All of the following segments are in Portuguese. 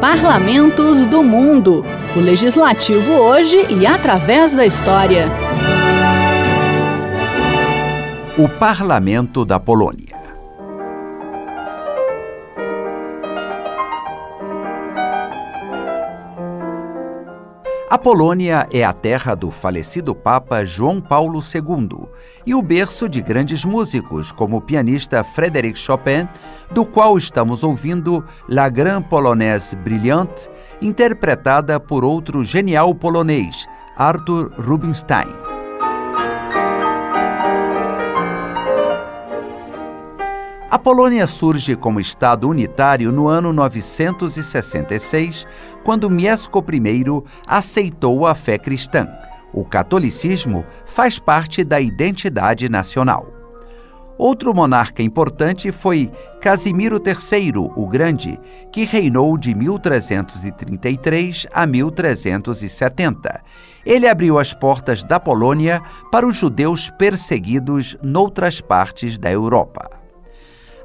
Parlamentos do Mundo. O legislativo hoje e através da história. O Parlamento da Polônia. A Polônia é a terra do falecido Papa João Paulo II e o berço de grandes músicos, como o pianista Frédéric Chopin, do qual estamos ouvindo La Grande Polonaise Brillante, interpretada por outro genial polonês, Arthur Rubinstein. Polônia surge como Estado unitário no ano 966, quando Mieszko I aceitou a fé cristã. O catolicismo faz parte da identidade nacional. Outro monarca importante foi Casimiro III, o Grande, que reinou de 1333 a 1370. Ele abriu as portas da Polônia para os judeus perseguidos noutras partes da Europa.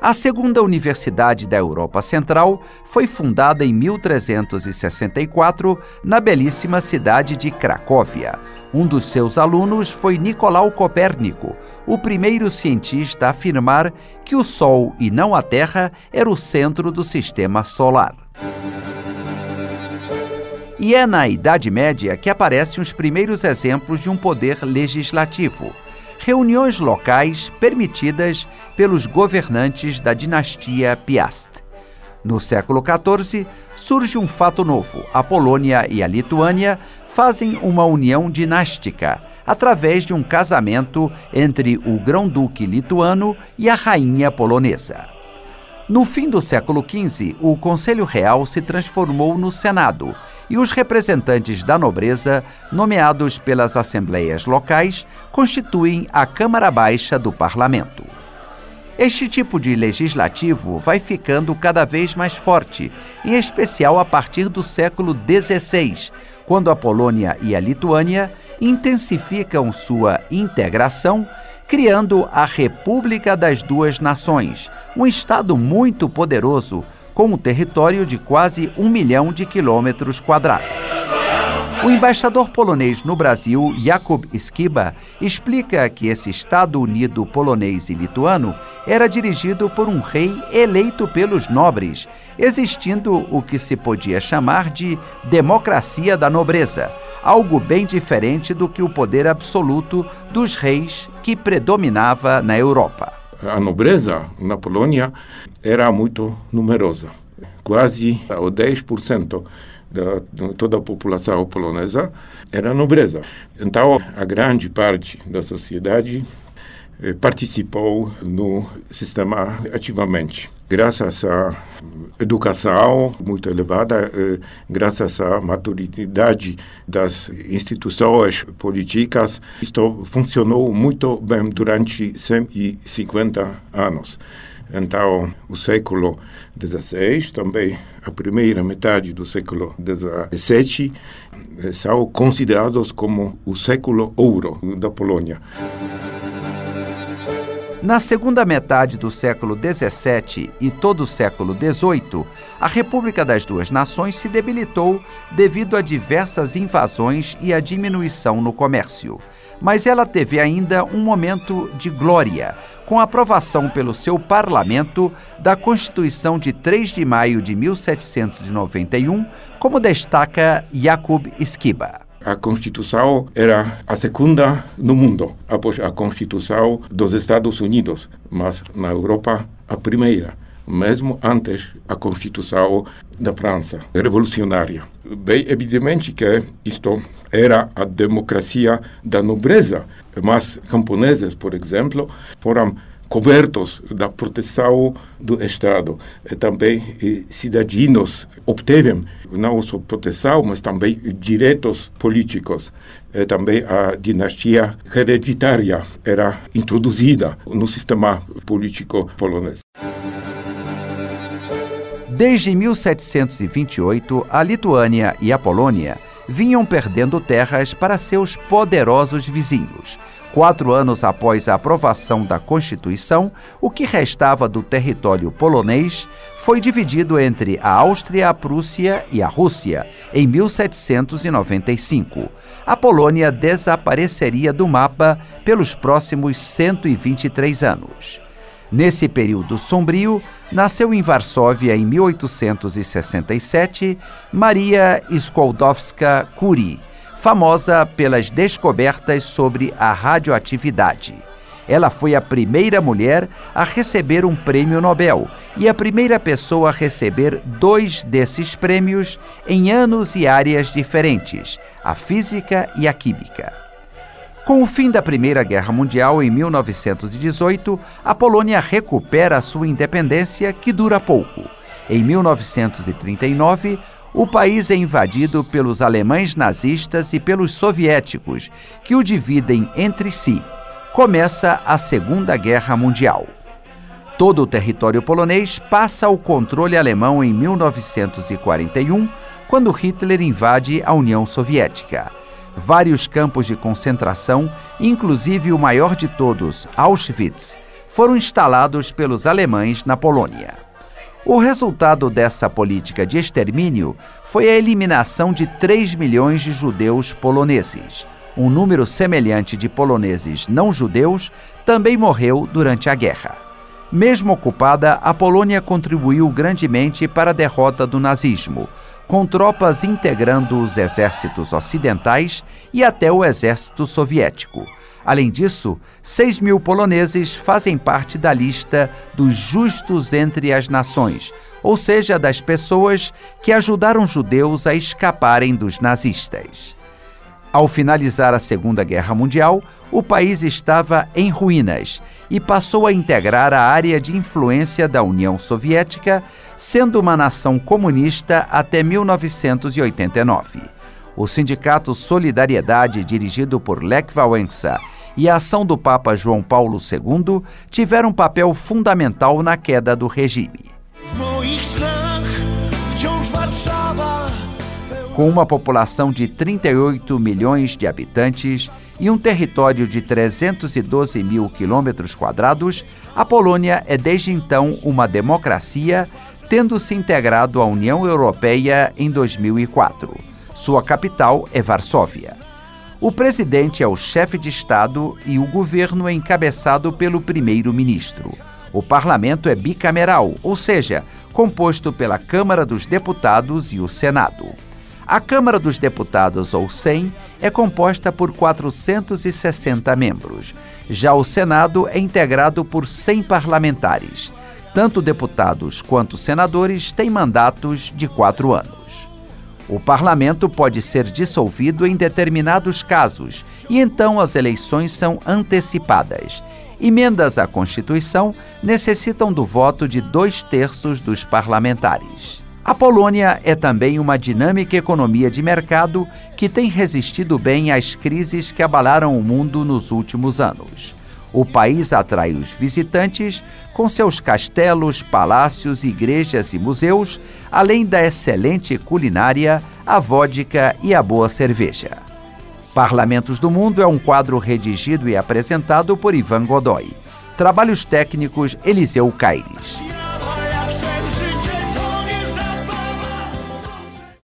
A segunda universidade da Europa Central foi fundada em 1364 na belíssima cidade de Cracóvia. Um dos seus alunos foi Nicolau Copérnico, o primeiro cientista a afirmar que o Sol e não a Terra era o centro do sistema solar. E é na Idade Média que aparecem os primeiros exemplos de um poder legislativo reuniões locais permitidas pelos governantes da dinastia Piast. No século XIV, surge um fato novo. A Polônia e a Lituânia fazem uma união dinástica através de um casamento entre o grão-duque lituano e a rainha polonesa. No fim do século XV, o Conselho Real se transformou no Senado e os representantes da nobreza, nomeados pelas assembleias locais, constituem a Câmara Baixa do Parlamento. Este tipo de legislativo vai ficando cada vez mais forte, em especial a partir do século XVI, quando a Polônia e a Lituânia intensificam sua integração criando a República das Duas Nações, um Estado muito poderoso, com um território de quase um milhão de quilômetros quadrados. O embaixador polonês no Brasil, Jakub Skiba, explica que esse Estado Unido polonês e lituano era dirigido por um rei eleito pelos nobres, existindo o que se podia chamar de democracia da nobreza, algo bem diferente do que o poder absoluto dos reis que predominava na Europa. A nobreza na Polônia era muito numerosa, quase 10% da toda a população polonesa era nobreza. Então, a grande parte da sociedade eh, participou no sistema ativamente. Graças à educação muito elevada, eh, graças à maturidade das instituições políticas, isto funcionou muito bem durante 150 anos. Então, o século XVI, também a primeira metade do século XVII, eh, são considerados como o século ouro da Polônia. Na segunda metade do século XVII e todo o século XVIII, a República das Duas Nações se debilitou devido a diversas invasões e a diminuição no comércio. Mas ela teve ainda um momento de glória, com a aprovação pelo seu parlamento da Constituição de 3 de maio de 1791, como destaca Jakub Skiba a Constituição era a segunda no mundo, após a Constituição dos Estados Unidos, mas na Europa a primeira, mesmo antes a Constituição da França, revolucionária. Bem evidente que isto era a democracia da nobreza, mas camponeses, por exemplo, foram cobertos da proteção do Estado. E também e, cidadãos obtiveram não só proteção, mas também direitos políticos. E também a dinastia hereditária era introduzida no sistema político polonês. Desde 1728, a Lituânia e a Polônia vinham perdendo terras para seus poderosos vizinhos. Quatro anos após a aprovação da Constituição, o que restava do território polonês foi dividido entre a Áustria, a Prússia e a Rússia em 1795. A Polônia desapareceria do mapa pelos próximos 123 anos. Nesse período sombrio, nasceu em Varsóvia em 1867 Maria Skłodowska-Curie famosa pelas descobertas sobre a radioatividade. Ela foi a primeira mulher a receber um prêmio Nobel e a primeira pessoa a receber dois desses prêmios em anos e áreas diferentes, a física e a química. Com o fim da Primeira Guerra Mundial em 1918, a Polônia recupera sua independência, que dura pouco. Em 1939, o país é invadido pelos alemães nazistas e pelos soviéticos, que o dividem entre si. Começa a Segunda Guerra Mundial. Todo o território polonês passa ao controle alemão em 1941, quando Hitler invade a União Soviética. Vários campos de concentração, inclusive o maior de todos, Auschwitz, foram instalados pelos alemães na Polônia. O resultado dessa política de extermínio foi a eliminação de 3 milhões de judeus poloneses. Um número semelhante de poloneses não judeus também morreu durante a guerra. Mesmo ocupada, a Polônia contribuiu grandemente para a derrota do nazismo, com tropas integrando os exércitos ocidentais e até o exército soviético. Além disso, 6 mil poloneses fazem parte da lista dos justos entre as nações, ou seja, das pessoas que ajudaram judeus a escaparem dos nazistas. Ao finalizar a Segunda Guerra Mundial, o país estava em ruínas e passou a integrar a área de influência da União Soviética, sendo uma nação comunista até 1989. O sindicato Solidariedade, dirigido por Lech Wałęsa, e a ação do Papa João Paulo II tiveram um papel fundamental na queda do regime. Com uma população de 38 milhões de habitantes e um território de 312 mil quilômetros quadrados, a Polônia é desde então uma democracia, tendo se integrado à União Europeia em 2004. Sua capital é Varsóvia. O presidente é o chefe de Estado e o governo é encabeçado pelo primeiro-ministro. O parlamento é bicameral, ou seja, composto pela Câmara dos Deputados e o Senado. A Câmara dos Deputados, ou 100, é composta por 460 membros. Já o Senado é integrado por 100 parlamentares. Tanto deputados quanto senadores têm mandatos de quatro anos. O parlamento pode ser dissolvido em determinados casos e então as eleições são antecipadas. Emendas à Constituição necessitam do voto de dois terços dos parlamentares. A Polônia é também uma dinâmica economia de mercado que tem resistido bem às crises que abalaram o mundo nos últimos anos. O país atrai os visitantes com seus castelos, palácios, igrejas e museus, além da excelente culinária, a vodka e a boa cerveja. Parlamentos do Mundo é um quadro redigido e apresentado por Ivan Godoy. Trabalhos técnicos Eliseu Caires.